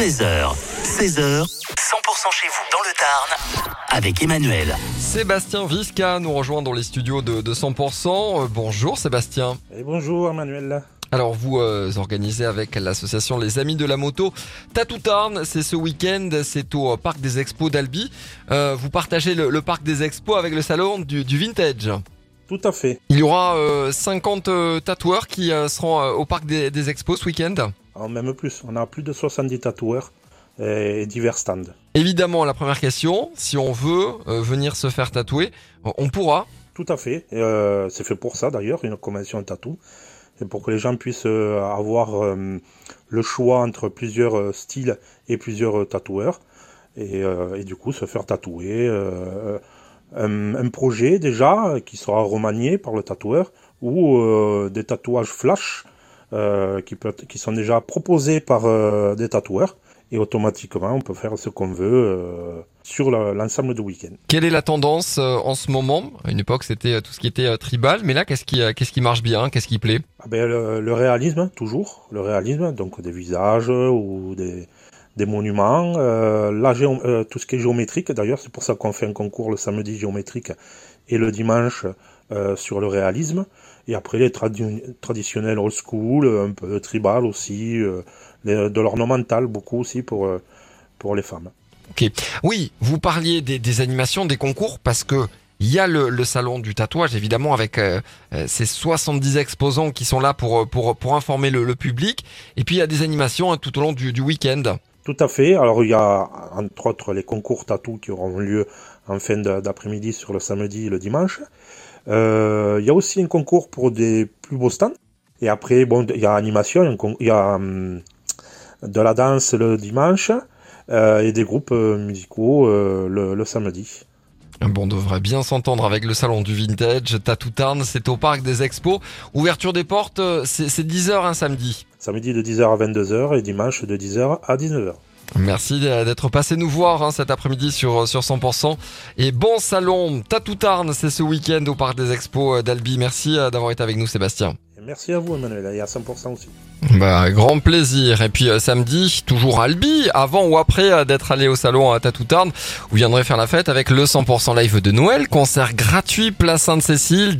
13h, 16h, 100% chez vous dans le Tarn avec Emmanuel. Sébastien Visca nous rejoint dans les studios de, de 100%. Euh, bonjour Sébastien. Et bonjour Emmanuel. Alors vous euh, organisez avec l'association Les Amis de la Moto Tatou Tarn, c'est ce week-end, c'est au parc des expos d'Albi. Euh, vous partagez le, le parc des expos avec le salon du, du vintage. Tout à fait. Il y aura euh, 50 euh, tatoueurs qui euh, seront euh, au parc des, des expos ce week-end. Même plus, on a plus de 70 tatoueurs et divers stands. Évidemment, la première question, si on veut euh, venir se faire tatouer, on pourra. Tout à fait. Et, euh, c'est fait pour ça d'ailleurs, une convention tatou. C'est pour que les gens puissent euh, avoir le choix entre plusieurs styles et plusieurs tatoueurs. Et, et du coup, se faire tatouer. un, un projet déjà qui sera remanié par le tatoueur ou des tatouages flash euh, qui, peut, qui sont déjà proposés par euh, des tatoueurs. Et automatiquement, on peut faire ce qu'on veut euh, sur l'ensemble du week-end. Quelle est la tendance euh, en ce moment? À une époque, c'était euh, tout ce qui était tribal, mais là, qu'est-ce qui, qu'est-ce qui marche bien? Qu'est-ce qui plaît? Ah ben, le, le réalisme, toujours. Le réalisme, donc des visages ou des, des monuments. Euh, la euh, tout ce qui est géométrique, d'ailleurs, c'est pour ça qu'on fait un concours le samedi géométrique et le dimanche euh, sur le réalisme. Et après, les tradi- traditionnels old school, un peu tribal aussi, euh, les- de l'ornemental, beaucoup aussi pour, euh, pour les femmes. Oui, vous parliez des, des animations, des concours, parce que il y a le, le salon du tatouage, évidemment, avec euh, euh, ces 70 exposants qui sont là pour, pour, pour informer le, le public. Et puis, il y a des animations hein, tout au long du, du week-end. Tout à fait. Alors il y a entre autres les concours tatou qui auront lieu en fin d'après-midi sur le samedi et le dimanche. Euh, il y a aussi un concours pour des plus beaux stands. Et après, bon, il y a animation, il y a hum, de la danse le dimanche euh, et des groupes euh, musicaux le samedi. Bon, on devrait bien s'entendre avec le salon du vintage. Tatou Tarn, c'est au parc des expos. Ouverture des portes, euh, c'est c'est 10h un samedi. Samedi de 10h à 22h et dimanche de 10h à 19h. Merci d'être passé nous voir hein, cet après-midi sur, sur 100%. Et bon salon, Tatou Tarn, c'est ce week-end au parc des expos euh, d'Albi. Merci euh, d'avoir été avec nous, Sébastien. Merci à vous Emmanuel, et à 100% aussi. Bah, grand plaisir. Et puis euh, samedi, toujours Albi, avant ou après euh, d'être allé au salon à Tatou Tarn, vous viendrez faire la fête avec le 100% live de Noël, concert gratuit, place Sainte-Cécile.